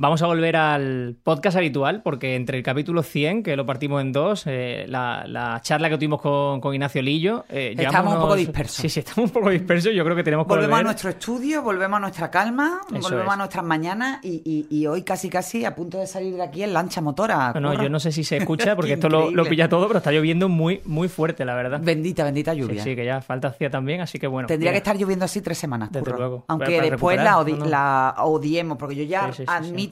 Vamos a volver al podcast habitual porque entre el capítulo 100, que lo partimos en dos, eh, la, la, charla que tuvimos con, con Ignacio Lillo... Eh, estamos un poco dispersos. Sí, sí, estamos un poco dispersos. Yo creo que tenemos que Volvemos a nuestro estudio, volvemos a nuestra calma, volvemos a nuestras mañanas y, y, y, hoy casi casi a punto de salir de aquí en lancha motora. No, no yo no sé si se escucha porque esto lo, lo, pilla todo, pero está lloviendo muy, muy fuerte, la verdad. Bendita, bendita lluvia. Sí, sí, que ya falta hacía también, así que bueno. Tendría que estar lloviendo así tres semanas, Desde luego. Aunque después la, la, odiemos, porque yo ya admito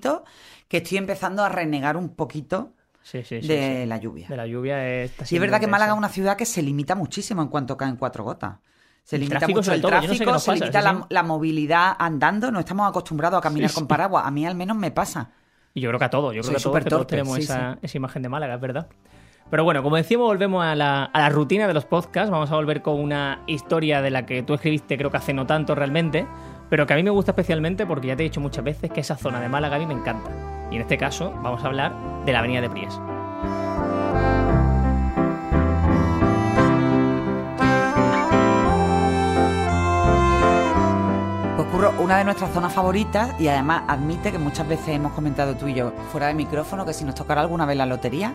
que estoy empezando a renegar un poquito de la lluvia. De la lluvia Y es verdad que Málaga es una ciudad que se limita muchísimo en cuanto caen cuatro gotas. Se limita mucho el tráfico, se limita la, movilidad andando. No estamos acostumbrados a caminar con paraguas. A mí al menos me pasa. Y yo creo que a todos. Yo creo que, todos, tenemos esa, imagen de Málaga, es verdad. Pero bueno, como decíamos, volvemos a la, a la, rutina de los podcasts. Vamos a volver con una historia de la que tú escribiste, creo que hace no tanto realmente, pero que a mí me gusta especialmente porque ya te he dicho muchas veces que esa zona de Málaga a me encanta. Y en este caso vamos a hablar de la Avenida de Pries. Una de nuestras zonas favoritas y además admite que muchas veces hemos comentado tú y yo fuera de micrófono que si nos tocara alguna vez la lotería,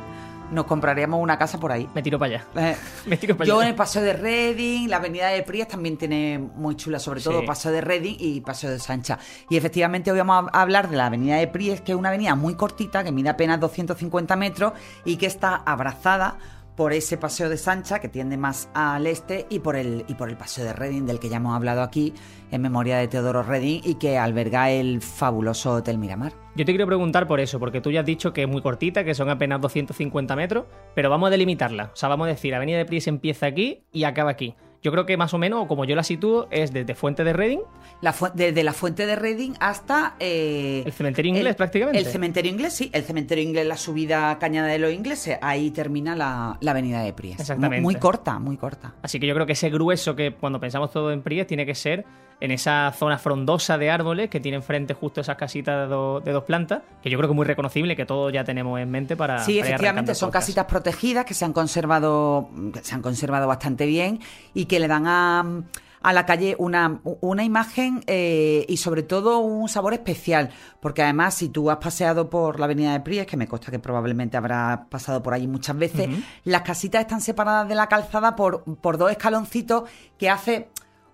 nos compraríamos una casa por ahí. Me tiro para allá. Eh, Me tiro para yo en el Paseo de Reading, la Avenida de Pries también tiene muy chula, sobre todo Paseo de Reading y Paseo de Sancha. Y efectivamente hoy vamos a hablar de la Avenida de Pries, que es una avenida muy cortita, que mide apenas 250 metros y que está abrazada por ese paseo de Sancha que tiende más al este y por el y por el paseo de Reading del que ya hemos hablado aquí en memoria de Teodoro Reading y que alberga el fabuloso Hotel Miramar. Yo te quiero preguntar por eso, porque tú ya has dicho que es muy cortita, que son apenas 250 metros, pero vamos a delimitarla. O sea, vamos a decir, Avenida de Pries empieza aquí y acaba aquí. Yo creo que más o menos, como yo la sitúo, es desde Fuente de Reading. La desde la Fuente de Reading hasta. Eh, el cementerio inglés, prácticamente. El cementerio inglés, sí. El cementerio inglés, la subida Cañada de los Ingleses. Ahí termina la, avenida de Pries. Exactamente. Muy, muy, corta, muy corta. Así que yo creo que ese grueso que cuando pensamos todo en Pries tiene que ser en esa zona frondosa de árboles que tiene enfrente justo esas casitas de, dos plantas, que yo creo que es muy reconocible, que todos ya tenemos en mente para... Sí, efectivamente, son casitas protegidas que se han conservado, se han conservado bastante bien y que le dan a a la calle una, una imagen eh, y sobre todo un sabor especial, porque además si tú has paseado por la avenida de Pries, que me consta que probablemente habrá pasado por allí muchas veces, las casitas están separadas de la calzada por, por dos escaloncitos que hace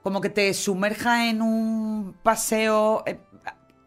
como que te sumerja en un paseo eh,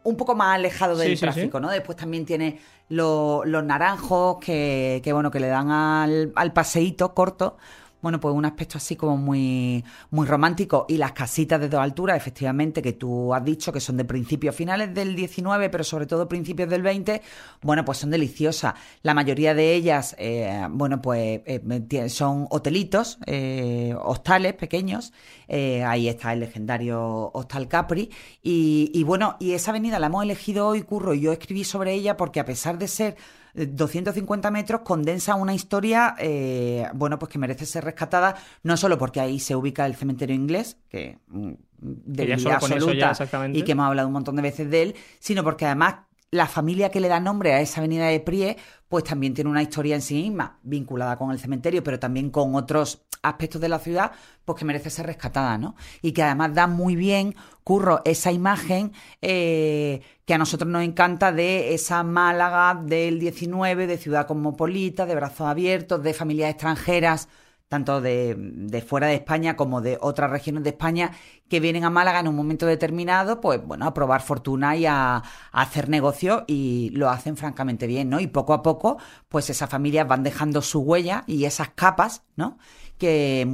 un poco más alejado del tráfico, ¿no? Después también tiene los naranjos que, que, bueno, que le dan al, al paseíto corto bueno, pues un aspecto así como muy, muy romántico. Y las casitas de dos alturas, efectivamente, que tú has dicho que son de principios finales del 19, pero sobre todo principios del 20, bueno, pues son deliciosas. La mayoría de ellas, eh, bueno, pues eh, son hotelitos, eh, hostales pequeños. ahí está el legendario Hostal Capri. Y, y bueno, y esa avenida la hemos elegido hoy, Curro, y yo escribí sobre ella porque a pesar de ser 250 metros condensa una historia, eh, bueno, pues que merece ser rescatada, no solo porque ahí se ubica el cementerio inglés, que mm, de absoluta y que hemos hablado un montón de veces de él, sino porque además la familia que le da nombre a esa avenida de Prie, pues también tiene una historia en sí misma, vinculada con el cementerio, pero también con otros aspectos de la ciudad, pues que merece ser rescatada, ¿no? Y que además da muy bien, Curro, esa imagen eh, que a nosotros nos encanta de esa Málaga del 19, de ciudad cosmopolita, de brazos abiertos, de familias extranjeras tanto de, fuera de España como de otras regiones de España, que vienen a Málaga en un momento determinado, pues bueno, a probar fortuna y a, hacer negocio y lo hacen francamente bien, ¿no? Y poco a poco, pues esas familias van dejando su huella y esas capas, ¿no? Que eh,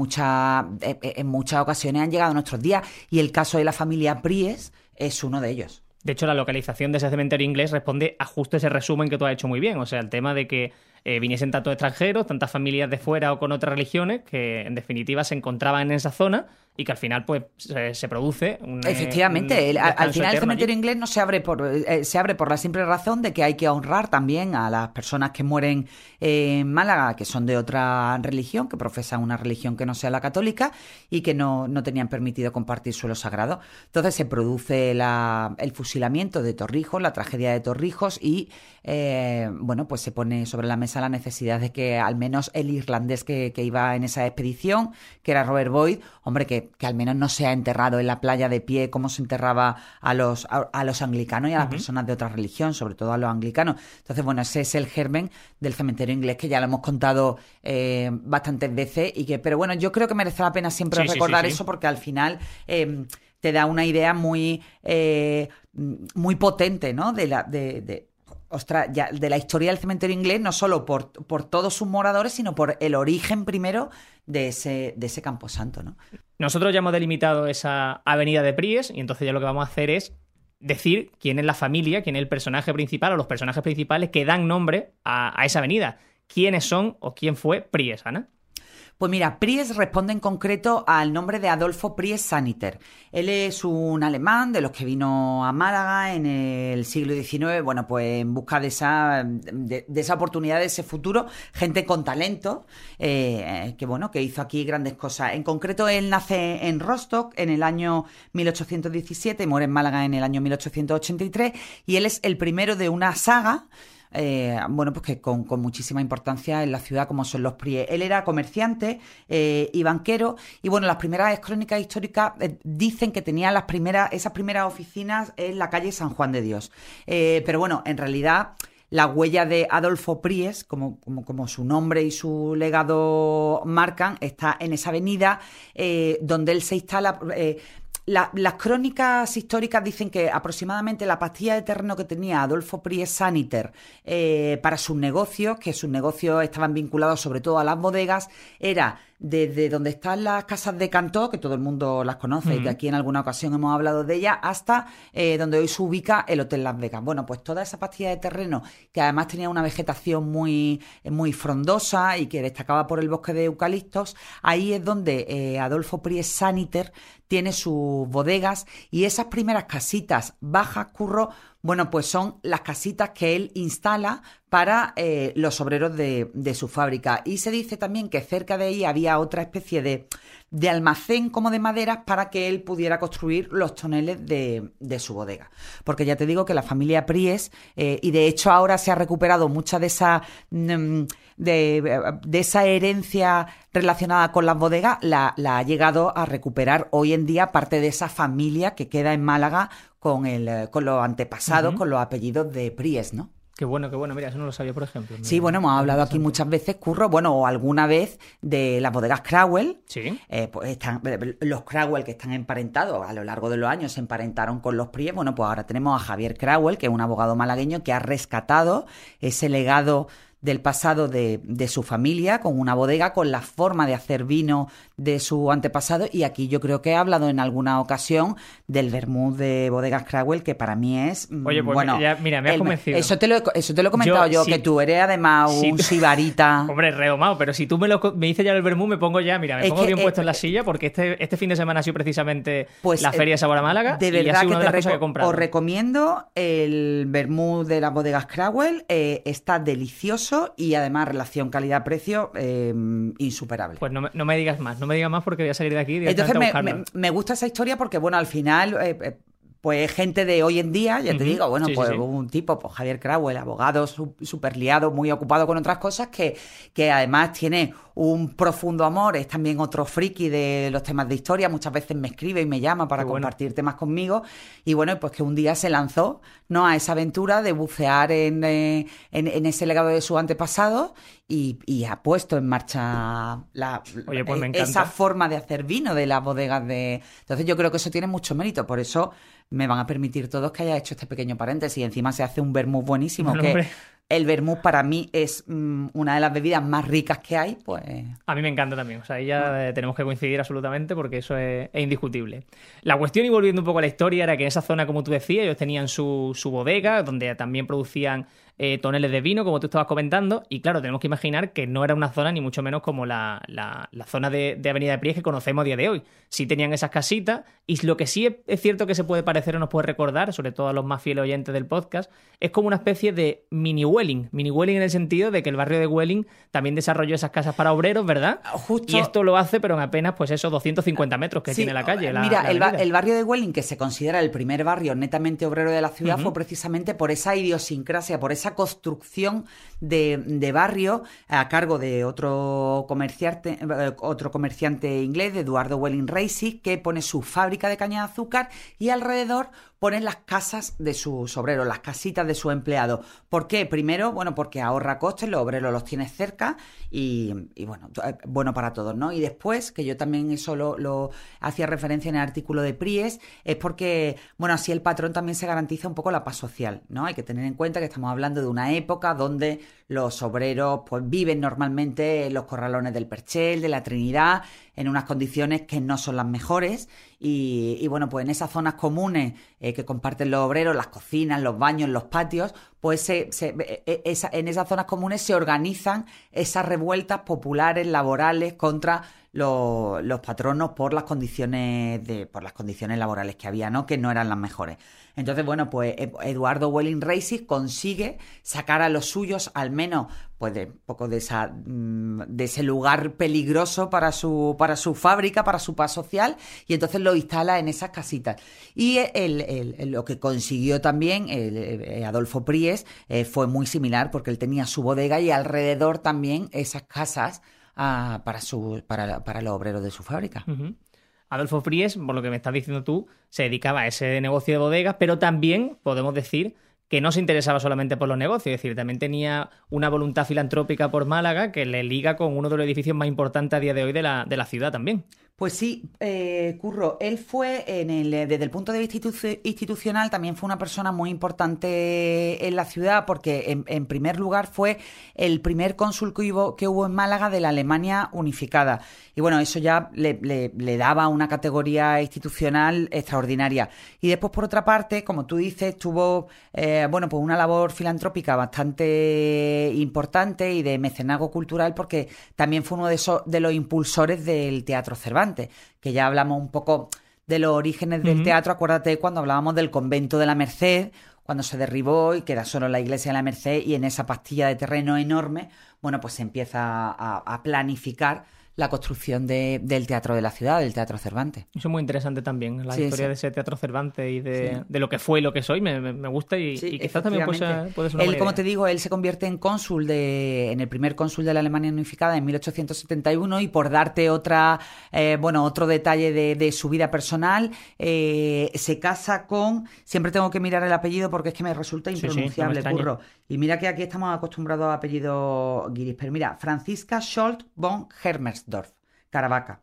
eh, en muchas ocasiones han llegado a nuestros días y el caso de la familia Pries es uno de ellos. De hecho, la localización de ese cementerio inglés responde a justo ese resumen que tú has hecho muy bien. O sea, el tema de que eh, viniesen tantos extranjeros, tantas familias de fuera o con otras religiones, que en definitiva se encontraban en esa zona y que al final pues se, produce un, efectivamente al final el cementerio inglés no se abre por eh, se abre por la simple razón de que hay que honrar también a las personas que mueren en Málaga que son de otra religión que profesan una religión que no sea la católica y que no, no tenían permitido compartir suelo sagrado. Entonces se produce la, el fusilamiento de Torrijos la tragedia de Torrijos y eh, bueno pues se pone sobre la mesa la necesidad de que al menos el irlandés que, que iba en esa expedición que era Robert Boyd hombre que que, al menos no se ha enterrado en la playa de pie como se enterraba a los, a, los anglicanos y a las personas de otra religión, sobre todo a los anglicanos. Entonces, bueno, ese es el germen del cementerio inglés que ya lo hemos contado eh, bastantes veces y que, pero bueno, yo creo que merece la pena siempre recordar eso porque al final em, te da una idea muy, eh, muy potente, ¿no? De la, de, ostras, ya, de la historia del cementerio inglés, no solo por, por todos sus moradores, sino por el origen primero de ese, de ese camposanto, ¿no? Nosotros ya hemos delimitado esa avenida de Pries y entonces ya lo que vamos a hacer es decir quién es la familia, quién es el personaje principal o los personajes principales que dan nombre a, a esa avenida. ¿Quiénes son o quién fue Pries, Ana? Pues mira, Pries responde en concreto al nombre de Adolfo Pries Saniter. Él es un alemán de los que vino a Málaga en el siglo XIX, bueno, pues en busca de esa, de, esa oportunidad, de ese futuro, gente con talento, eh, que bueno, que hizo aquí grandes cosas. En concreto, él nace en Rostock en el año 1817 y muere en Málaga en el año 1883 y él es el primero de una saga eh, bueno, pues que con, muchísima importancia en la ciudad como son los Pries. Él era comerciante eh, y banquero y bueno, las primeras crónicas históricas eh, dicen que tenía las primeras, esas primeras oficinas en la calle San Juan de Dios. pero bueno, en realidad la huella de Adolfo Pries, como, su nombre y su legado marcan, está en esa avenida donde él se instala las crónicas históricas dicen que aproximadamente la pastilla de terreno que tenía Adolfo Pries Saniter eh, para sus negocios, que sus negocios estaban vinculados sobre todo a las bodegas, era desde donde están las casas de Cantó, que todo el mundo las conoce y que aquí en alguna ocasión hemos hablado de ellas, hasta eh, donde hoy se ubica el Hotel Las Vegas. Bueno, pues toda esa pastilla de terreno, que además tenía una vegetación muy, muy frondosa y que destacaba por el bosque de eucaliptos, ahí es donde eh, Adolfo Pries Saniter tiene sus bodegas y esas primeras casitas bajas, curro, bueno, pues son las casitas que él instala para eh, los obreros de, su fábrica. Y se dice también que cerca de ahí había otra especie de, almacén como de maderas para que él pudiera construir los toneles de, su bodega. Porque ya te digo que la familia Pries, eh, y de hecho ahora se ha recuperado mucha de esa, mm, de, esa herencia relacionada con las bodegas, la ha llegado a recuperar hoy en día parte de esa familia que queda en Málaga con, el, eh, con los antepasados, con los apellidos de Pries, ¿no? Qué bueno, qué bueno. Mira, eso no lo sabía, por ejemplo. Sí, bueno, hemos hablado aquí muchas veces, Curro, bueno, o alguna vez de las bodegas Crowell. Sí. Eh, pues están, eh, los Crowell que están emparentados a lo largo de los años se emparentaron con los Pries. Bueno, pues ahora tenemos a Javier Crowell, que es un abogado malagueño que ha rescatado ese legado del pasado de, de, su familia, con una bodega, con la forma de hacer vino de su antepasado. Y aquí yo creo que he hablado en alguna ocasión del vermouth de bodegas Crowell, que para mí es. Mm, Oye, pues bueno, mira, me has convencido. Eso te, lo, eso te lo he comentado yo, que tú eres además un sibarita. Hombre, redomado, pero si tú me, lo, me dices ya el vermouth, me pongo ya, mira, me pongo bien puesto en la silla, porque este, este fin de semana ha sido precisamente pues, la Feria de Sabor a Málaga. De verdad que te os recomiendo el vermouth de las bodegas Crowell. Eh, está delicioso y además relación calidad-precio eh, insuperable. Pues no me, no me, digas más, no me digas más porque voy a salir de aquí. Entonces me, me, gusta esa historia porque, bueno, al final... Eh, eh, pues gente de hoy en día, ya te digo, bueno, pues un tipo, pues Javier Crowell, abogado súper liado, muy ocupado con otras cosas, que, que además tiene un profundo amor, es también otro friki de los temas de historia, muchas veces me escribe y me llama para compartir temas conmigo, y bueno, pues que un día se lanzó ¿no? a esa aventura de bucear en, eh, en, ese legado de su antepasado y, y, ha puesto en marcha la, pues e, esa forma de hacer vino de las bodegas de... Entonces yo creo que eso tiene mucho mérito, por eso me van a permitir todos que haya hecho este pequeño paréntesis y encima se hace un vermouth buenísimo que el vermouth para mí es mm, una de las bebidas más ricas que hay, pues... A mí me encanta también, o sea, ahí ya ah. tenemos que coincidir absolutamente porque eso es, indiscutible. La cuestión, y volviendo un poco a la historia, era que en esa zona, como tú decías, ellos tenían su, su bodega, donde también producían eh, toneles de vino, como tú estabas comentando, y claro, tenemos que imaginar que no era una zona ni mucho menos como la, la, zona de, Avenida de Pries que conocemos a día de hoy. Sí tenían esas casitas, y lo que sí es, cierto que se puede parecer o nos puede recordar, sobre todo a los más fieles oyentes del podcast, es como una especie de mini Welling, mini Welling en el sentido de que el barrio de Welling también desarrolló esas casas para obreros, ¿verdad? Justo... Y esto lo hace, pero en apenas, pues esos 250 metros que tiene la calle. mira, el, barrio de Welling, que se considera el primer barrio netamente obrero de la ciudad, fue precisamente por esa idiosincrasia, por esa construcción de, barrio a cargo de otro comerciante, eh, otro comerciante inglés, Eduardo Welling Racing, que pone su fábrica de caña de azúcar y alrededor ponen las casas de sus obreros, las casitas de sus empleados. ¿Por qué? Primero, bueno, porque ahorra costes, los obreros los tiene cerca y, bueno, eh, bueno para todos, ¿no? Y después, que yo también eso lo, hacía referencia en el artículo de Pries, es porque, bueno, así el patrón también se garantiza un poco la paz social, ¿no? Hay que tener en cuenta que estamos hablando de una época donde los obreros pues viven normalmente en los corralones del Perchel, de la Trinidad, en unas condiciones que no son las mejores. Y, bueno, pues en esas zonas comunes eh, que comparten los obreros, las cocinas, los baños, los patios, pues e, e, en esas zonas comunes se organizan esas revueltas populares, laborales contra los, patronos por las condiciones de, por las condiciones laborales que había, ¿no? Que no eran las mejores. Entonces, bueno, pues Eduardo Welling Racing consigue sacar a los suyos, al menos, pues de poco de esa mm, de ese lugar peligroso para su para su fábrica, para su paz social, y entonces lo instala en esas casitas. Y el, lo que consiguió también Adolfo Pries eh, fue muy similar porque él tenía su bodega y alrededor también esas casas ah, para su para, para los obreros de su fábrica. Adolfo Fries, por lo que me estás diciendo tú, se dedicaba a ese negocio de bodegas, pero también podemos decir que no se interesaba solamente por los negocios, es decir, también tenía una voluntad filantrópica por Málaga que le liga con uno de los edificios más importantes a día de hoy de la, de la ciudad también. Pues sí, eh, Curro, él fue en el, desde el punto de vista institucional también fue una persona muy importante en la ciudad porque en, primer lugar fue el primer cónsul que hubo, que hubo, en Málaga de la Alemania unificada y bueno, eso ya le, le, daba una categoría institucional extraordinaria. Y después por otra parte, como tú dices, tuvo eh, bueno pues una labor filantrópica bastante importante y de mecenazgo cultural porque también fue uno de, esos, de los impulsores del Teatro Cervantes que ya hablamos un poco de los orígenes del teatro, acuérdate cuando hablábamos del convento de la Merced, cuando se derribó y queda solo la iglesia de la Merced y en esa pastilla de terreno enorme, bueno, pues se empieza a planificar la construcción del teatro de la ciudad, del teatro Cervantes. Eso es muy interesante también, la historia de ese teatro Cervantes y de, lo que fue y lo que soy, me, gusta y, quizás también puede ser, una Él, como te digo, él se convierte en cónsul, de, en el primer cónsul de la Alemania unificada en 1871 y por darte otra, eh, bueno, otro detalle de, su vida personal, eh, se casa con, siempre tengo que mirar el apellido porque es que me resulta impronunciable, curro. Y mira que aquí estamos acostumbrados a apellido guiris, pero mira, Francisca Scholt von Hermersdorf, Caravaca.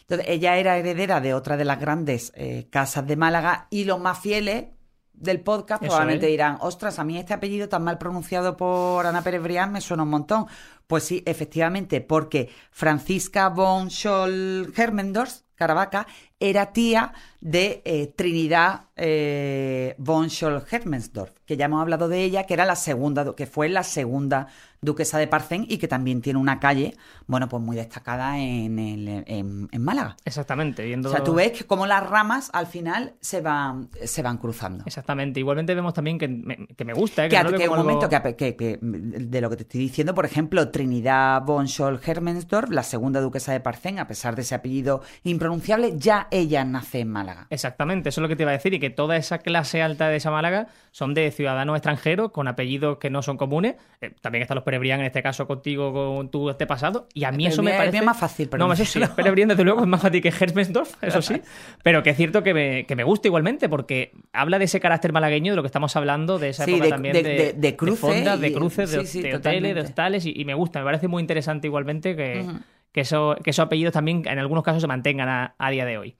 Entonces, ella era heredera de otra de las grandes eh, casas de Málaga y los más fieles del podcast probablemente dirán, ostras, a mí este apellido tan mal pronunciado por Ana Pérez Brián me suena un montón. Pues sí, efectivamente, porque Francisca von Scholl Hermendorf, Caravaca, era tía de eh, Trinidad eh, von Scholl-Hermensdorf, que ya hemos hablado de ella, que era la segunda, que fue la segunda duquesa de Parcén y que también tiene una calle, bueno, pues muy destacada en, el, en, Málaga. Exactamente. Viendo... O sea, tú ves que como las ramas al final se van, se van cruzando. Exactamente. Igualmente vemos también que me, que me gusta. ¿eh? Que, que, un momento, que, de lo que te estoy diciendo, por ejemplo, Trinidad von Scholl-Hermensdorf, la segunda duquesa de Parcén, a pesar de ese apellido impronunciable, ya ella nace en Málaga. Exactamente, eso es lo que te iba a decir, y que toda esa clase alta de esa Málaga son de ciudadanos extranjeros con apellidos que no son comunes. Eh, también están los Perebrián, en este caso contigo, con tu este pasado, y a mí eso me parece... más fácil, pero... No, eso sí, Perebrián desde luego es más fácil que eso sí, pero que es cierto que me, que me gusta igualmente, porque habla de ese carácter malagueño de lo que estamos hablando, de esa época también de, de, de, cruces, de, cruces, de, hoteles, de hostales, y, me gusta, me parece muy interesante igualmente que... que, eso, que esos apellidos también en algunos casos se mantengan a día de hoy.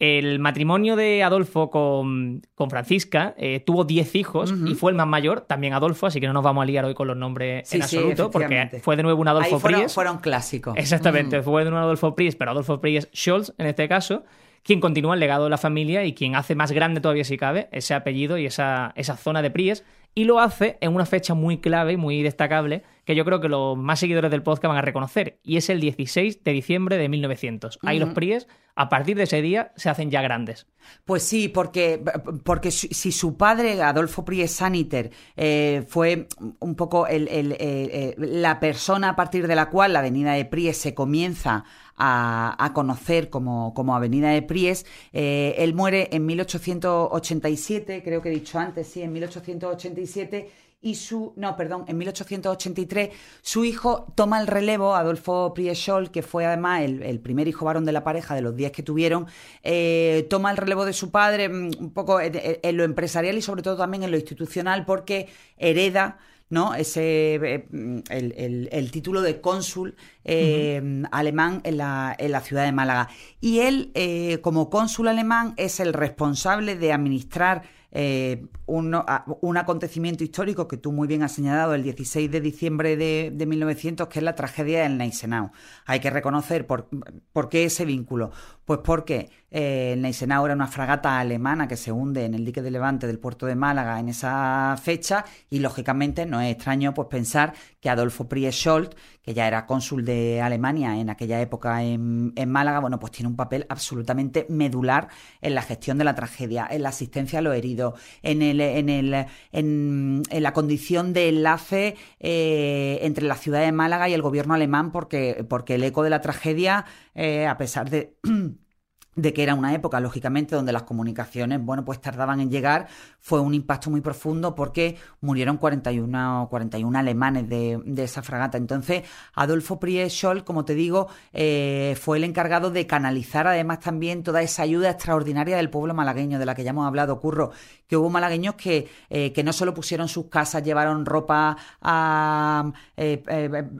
El matrimonio de Adolfo con, Francisca eh, tuvo 10 hijos y fue el más mayor, también Adolfo, así que no nos vamos a liar hoy con los nombres en absoluto, porque fue de nuevo un Adolfo fueron, Fueron clásicos. Exactamente, fue de nuevo un Adolfo Pries, pero Adolfo Pries Scholz en este caso, quien continúa el legado de la familia y quien hace más grande todavía si cabe ese apellido y esa, esa zona de Pries y lo hace en una fecha muy clave y muy destacable que yo creo que los más seguidores del podcast van a reconocer, y es el 16 de diciembre de 1900. Ahí los Pries, a partir de ese día, se hacen ya grandes. Pues sí, porque, porque si su padre, Adolfo Pries Saniter, eh, fue un poco la persona a partir de la cual la avenida de Pries se comienza a, conocer como, como, Avenida de Pries. Eh, él muere en 1887, creo que he dicho antes, sí, en 1887 y su, no, perdón, en 1883 su hijo toma el relevo, Adolfo Priesol, que fue además el, primer hijo varón de la pareja de los días que tuvieron, eh, toma el relevo de su padre mm, un poco en, lo empresarial y sobre todo también en lo institucional porque hereda ¿no? Ese, eh, mm, el, título de cónsul eh, alemán en la, en la, ciudad de Málaga. Y él, como cónsul alemán, es el responsable de administrar eh, un, acontecimiento histórico que tú muy bien has señalado, el 16 de diciembre de, 1900, que es la tragedia del Neisenau. Hay que reconocer por, por qué ese vínculo. Pues porque eh, Neisenau era una fragata alemana que se hunde en el dique de Levante del puerto de Málaga en esa fecha y lógicamente no es extraño pues pensar que Adolfo Prieschold, que ya era cónsul de Alemania en aquella época en, en, Málaga, bueno, pues tiene un papel absolutamente medular en la gestión de la tragedia, en la asistencia a los heridos, en, el, en, el, en, la condición de enlace eh, entre la ciudad de Málaga y el gobierno alemán, porque, porque el eco de la tragedia, eh, a pesar de de que era una época, lógicamente, donde las comunicaciones, bueno, pues tardaban en llegar, fue un impacto muy profundo porque murieron 41, 41 alemanes de, esa fragata. Entonces, Adolfo Priescholl, como te digo, eh, fue el encargado de canalizar además también toda esa ayuda extraordinaria del pueblo malagueño, de la que ya hemos hablado, Curro, que hubo malagueños que, eh, que no solo pusieron sus casas, llevaron ropa a, eh,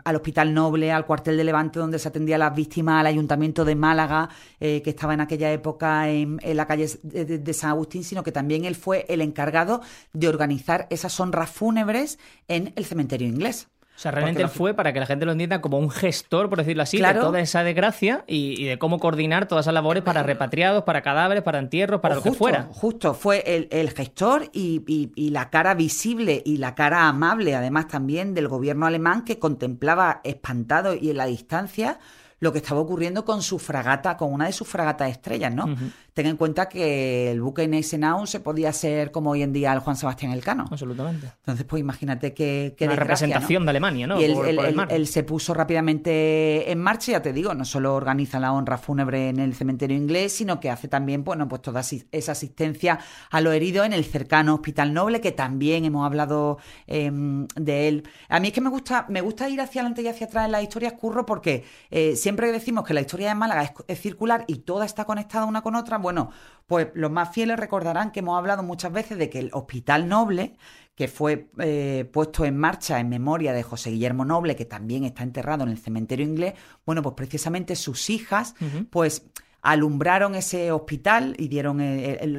al Hospital Noble, al cuartel de Levante, donde se atendía a las víctimas, al Ayuntamiento de Málaga, que estaba en aquella época en, la calle de, San Agustín, sino que también él fue el encargado de organizar esas honras fúnebres en el cementerio inglés. O sea, realmente él fue, para que la gente lo entienda, como un gestor, por decirlo así, de toda esa desgracia y, de cómo coordinar todas esas labores para repatriados, para cadáveres, para entierros, para lo que fuera. Justo, fue el, gestor y, y, la cara visible y la cara amable, además también del gobierno alemán que contemplaba espantado y en la distancia lo que estaba ocurriendo con su fragata, con una de sus fragatas estrellas, ¿no? Ten en cuenta que el buque Neisenau se podía ser como hoy en día el Juan Sebastián Elcano. Absolutamente. Entonces, pues imagínate que... que Una representación de Alemania, ¿no? Y él, se puso rápidamente en marcha, ya te digo, no solo organiza la honra fúnebre en el cementerio inglés, sino que hace también, bueno, pues toda esa asistencia a los heridos en el cercano Hospital Noble, que también hemos hablado em, de él. A mí es que me gusta, me gusta ir hacia adelante y hacia atrás en las historias, curro, porque eh, siempre decimos que la historia de Málaga es, es circular y toda está conectada una con otra, bueno, pues los más fieles recordarán que hemos hablado muchas veces de que el Hospital Noble, que fue eh, puesto en marcha en memoria de José Guillermo Noble, que también está enterrado en el cementerio inglés, bueno, pues precisamente sus hijas, pues alumbraron ese hospital y dieron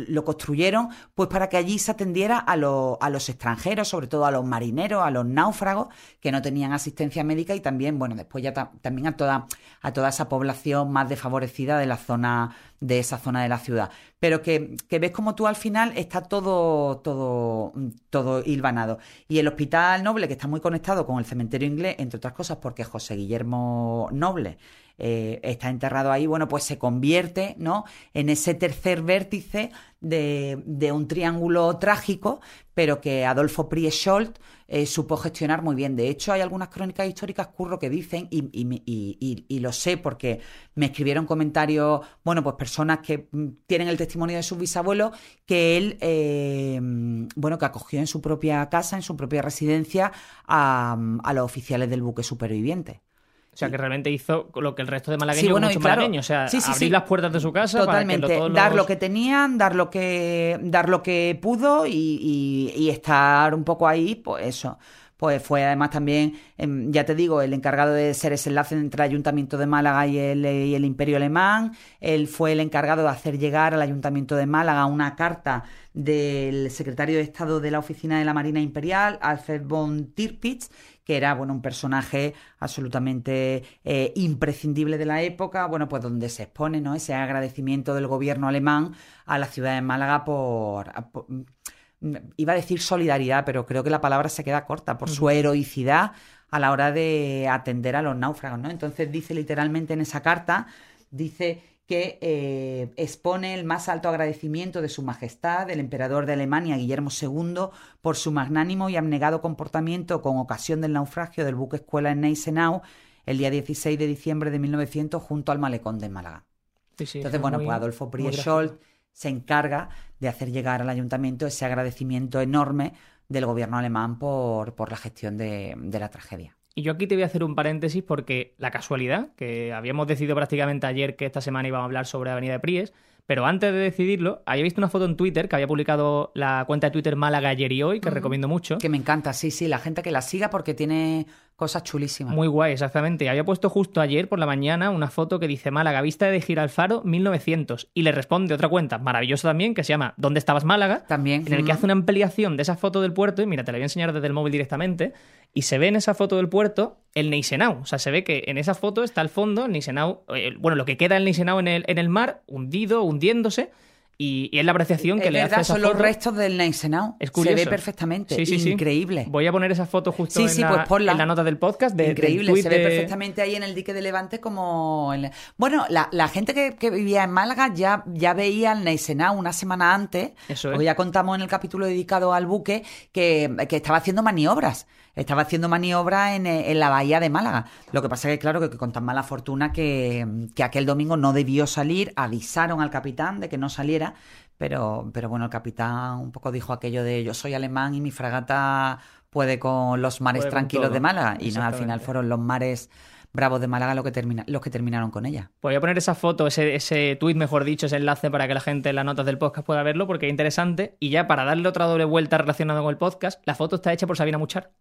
lo construyeron pues para que allí se atendiera a, a, los extranjeros, sobre todo a los marineros, a los náufragos que no tenían asistencia médica y también, bueno, después ya también a toda, a toda esa población más desfavorecida de la zona de esa zona de la ciudad. Pero que, que ves como tú al final está todo, todo, todo hilvanado. Y el Hospital Noble, que está muy conectado con el cementerio inglés, entre otras cosas porque José Guillermo Noble eh, está enterrado ahí, bueno, pues se convierte, ¿no? En ese tercer vértice de, de un triángulo trágico, pero que Adolfo Prieschold eh, supo gestionar muy bien. De hecho, hay algunas crónicas históricas, Curro, que dicen, y, y, y, lo sé porque me escribieron comentarios, bueno, pues personas que mm, tienen el testimonio de sus bisabuelos, que él, eh, bueno, que acogió en su propia casa, en su propia residencia, a, a los oficiales del buque superviviente. O sea, que realmente hizo lo que el resto de malagueños sí, bueno, mucho o sea, abrir las puertas de su casa Totalmente. para que dar lo que tenían, dar lo que dar lo que pudo y, estar un poco ahí, pues eso pues fue además también, em, ya te digo, el encargado de ser ese enlace entre el Ayuntamiento de Málaga y el, Imperio Alemán. Él fue el encargado de hacer llegar al Ayuntamiento de Málaga una carta del secretario de Estado de la Oficina de la Marina Imperial, Alfred von Tirpitz, que era bueno un personaje absolutamente eh, imprescindible de la época, bueno, pues donde se expone ¿no? ese agradecimiento del gobierno alemán a la ciudad de Málaga por, iba a decir solidaridad, pero creo que la palabra se queda corta, por su heroicidad a la hora de atender a los náufragos, ¿no? Entonces dice literalmente en esa carta, dice que eh, expone el más alto agradecimiento de Su Majestad, el emperador de Alemania, Guillermo II, por su magnánimo y abnegado comportamiento con ocasión del naufragio del buque escuela en Neisenau el día 16 de diciembre de 1900 junto al malecón de Málaga. Entonces, bueno, pues Adolfo Prieschold se encarga de hacer llegar al ayuntamiento ese agradecimiento enorme del gobierno alemán por, por la gestión de, de la tragedia. Y yo aquí te voy a hacer un paréntesis porque la casualidad, que habíamos decidido prácticamente ayer que esta semana íbamos a hablar sobre Avenida de Pries, pero antes de decidirlo, había visto una foto en Twitter que había publicado la cuenta de Twitter Málaga ayer y hoy, que recomiendo mucho. Que me encanta, sí, sí, la gente que la siga porque tiene cosas chulísimas. Muy guay, exactamente. Había puesto justo ayer por la mañana una foto que dice Málaga, vista de Giralfaro 1900. Y le responde otra cuenta maravillosa también que se llama ¿Dónde estabas Málaga? También. En el que hace una ampliación de esa foto del puerto. Y mira, te la voy a enseñar desde el móvil directamente. Y se ve en esa foto del puerto el Neisenau. O sea, se ve que en esa foto está al fondo el Neisenau, eh, bueno, lo que queda del Neisenau en el, en el mar, hundido, hundiéndose. Y, es la apreciación que le hace esa son los restos del Neisenau. Es Se ve perfectamente. Sí, sí, Increíble. Voy a poner esa foto justo en, la, pues en, la, nota del podcast. De, Increíble. Se ve perfectamente ahí en el dique de Levante como... Bueno, la, gente que, vivía en Málaga ya, ya veía el Neisenau una semana antes. Eso es. ya contamos en el capítulo dedicado al buque que, que estaba haciendo maniobras estaba haciendo maniobra en, en, la bahía de Málaga. Lo que pasa es que, claro, que, con tan mala fortuna que, que aquel domingo no debió salir, avisaron al capitán de que no saliera, pero, pero bueno, el capitán un poco dijo aquello de yo soy alemán y mi fragata puede con los mares tranquilos de Málaga. Y no, al final fueron los mares bravos de Málaga los que, termina, los que terminaron con ella. Pues voy a poner esa foto, ese, ese tweet, mejor dicho, ese enlace para que la gente en las notas del podcast pueda verlo porque es interesante. Y ya para darle otra doble vuelta relacionada con el podcast, la foto está hecha por Sabina Muchar.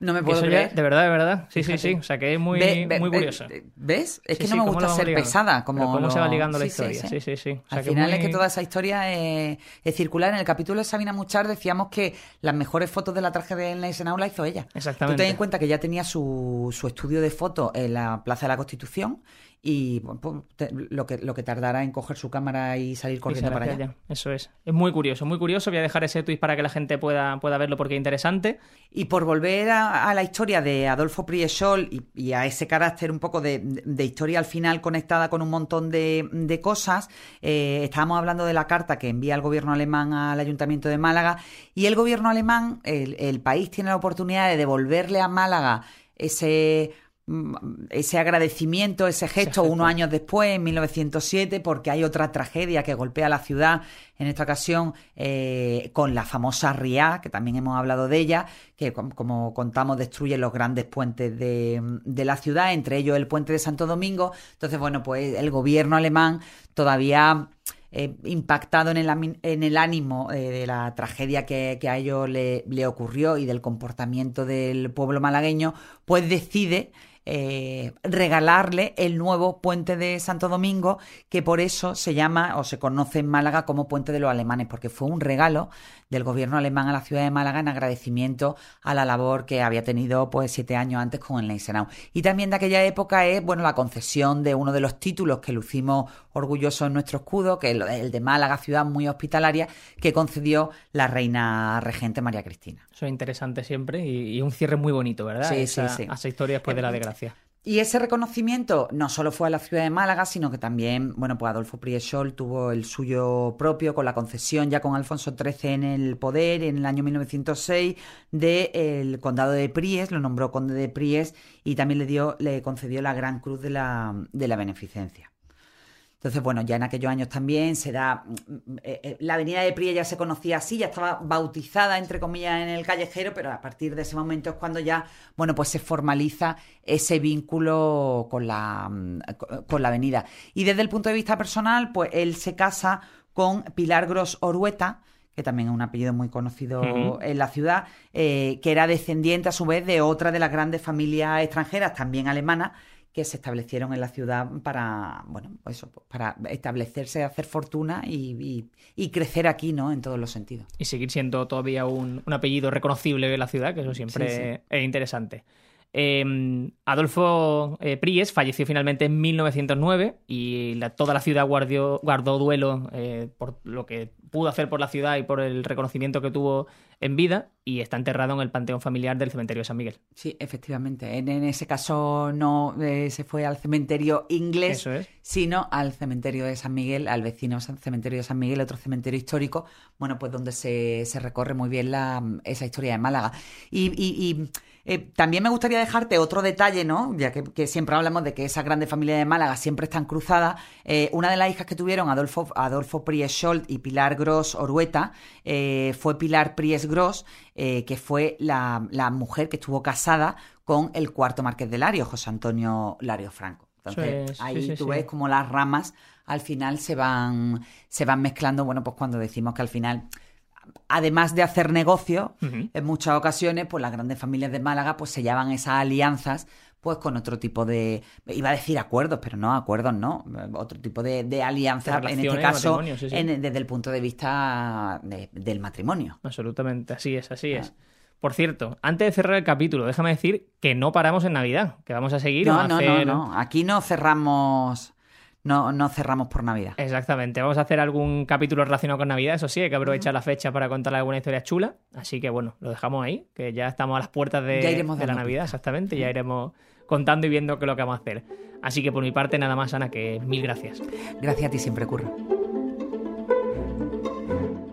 No me puedo creer. de verdad, de verdad. Sí, sí, sí. O sea, que es muy, muy curioso. ¿Ves? Es que no me gusta ser pesada. Como cómo se va ligando la historia. Sí, sí, sí. Al final es que toda esa historia es, circular. En el capítulo de Sabina Muchar decíamos que las mejores fotos de la tragedia de Eisenhower la hizo ella. Exactamente. Tú ten en cuenta que ya tenía su, su estudio de fotos en la Plaza de la Constitución y pues, lo, que, lo que tardará en coger su cámara y salir corriendo para allá. Eso es. Es muy curioso, muy curioso. Voy a dejar ese tweet para que la gente pueda, pueda verlo porque es interesante. Y por volver a, la historia de Adolfo Priesol y, y, a ese carácter un poco de, de, historia al final conectada con un montón de, de cosas, eh, estábamos hablando de la carta que envía el gobierno alemán al ayuntamiento de Málaga y el gobierno alemán, el, el país tiene la oportunidad de devolverle a Málaga ese ese agradecimiento, ese gesto, unos años después, en 1907, porque hay otra tragedia que golpea la ciudad, en esta ocasión eh, con la famosa Ria, que también hemos hablado de ella, que como, contamos destruye los grandes puentes de, la ciudad, entre ellos el puente de Santo Domingo. Entonces, bueno, pues el gobierno alemán todavía... Eh, impactado en el, en el ánimo eh, de la tragedia que, a ellos le, le, ocurrió y del comportamiento del pueblo malagueño, pues decide eh, regalarle el nuevo puente de Santo Domingo, que por eso se llama o se conoce en Málaga como Puente de los Alemanes, porque fue un regalo del gobierno alemán a la ciudad de Málaga en agradecimiento a la labor que había tenido pues siete años antes con el Neisenau. Y también de aquella época es bueno la concesión de uno de los títulos que lucimos orgullosos en nuestro escudo, que es el de Málaga, ciudad muy hospitalaria, que concedió la reina regente María Cristina. Eso es interesante siempre y, un cierre muy bonito, ¿verdad? Sí, sí, sí. esa historia después de la desgracia. Y ese reconocimiento no solo fue a la ciudad de Málaga, sino que también, bueno, pues Adolfo Priesol tuvo el suyo propio con la concesión ya con Alfonso XIII en el poder en el año 1906 del condado de Pries, lo nombró conde de Pries y también le dio, le concedió la Gran Cruz de la, de la Beneficencia. Entonces, bueno, ya en aquellos años también se da. Mm, mm, eh, eh, la avenida de Prie ya se conocía así, ya estaba bautizada, entre comillas, en el callejero, pero a partir de ese momento es cuando ya, bueno, pues se formaliza ese vínculo con la, mm, con la avenida. Y desde el punto de vista personal, pues él se casa con Pilar Gros Orueta, que también es un apellido muy conocido en la ciudad, eh, que era descendiente a su vez de otra de las grandes familias extranjeras, también alemanas, que se establecieron en la ciudad para, bueno, eso, para establecerse, hacer fortuna y, crecer aquí, ¿no? En todos los sentidos. Y seguir siendo todavía un, apellido reconocible en la ciudad, que eso siempre es interesante. Em, Adolfo eh, Pries falleció finalmente en 1909 y toda la ciudad guardó duelo eh, por lo que pudo hacer por la ciudad y por el reconocimiento que tuvo en vida y está enterrado en el panteón familiar del cementerio de San Miguel. Sí, efectivamente. En, ese caso no eh, se fue al cementerio inglés, sino al cementerio de San Miguel, al vecino cementerio de San Miguel, otro cementerio histórico, bueno, pues donde se, recorre muy bien la, esa historia de Málaga. y eh, también me gustaría dejarte otro detalle, ¿no? Ya que, siempre hablamos de que esa grande familia de Málaga siempre están cruzadas. Eh, una de las hijas que tuvieron, Adolfo, Adolfo Pries Scholt y Pilar Gross Orueta, eh, fue Pilar Pries Gross, que fue la, mujer que estuvo casada con el cuarto marqués de Lario, José Antonio Lario Franco. Entonces, ahí tú ves como las ramas al final se van, se van mezclando, bueno, pues cuando decimos que al final además de hacer negocio, en muchas ocasiones, pues las grandes familias de Málaga pues se llevan esas alianzas pues con otro tipo de, iba a decir acuerdos, pero no, acuerdos no, otro tipo de, de alianzas, en este caso, desde el punto de vista del matrimonio. Absolutamente, así es, así es. Ah. Por cierto, antes de cerrar el capítulo, déjame decir que no paramos en Navidad, que vamos a seguir. No, no, no, no, aquí no cerramos no, no cerramos por Navidad. Exactamente. Vamos a hacer algún capítulo relacionado con Navidad, eso sí, hay que aprovechar la fecha para contar alguna historia chula. Así que bueno, lo dejamos ahí, que ya estamos a las puertas de, la Navidad, exactamente. Ya iremos contando y viendo qué es lo que vamos a hacer. Así que por mi parte, nada más, Ana, que mil gracias. Gracias a ti siempre, Curro.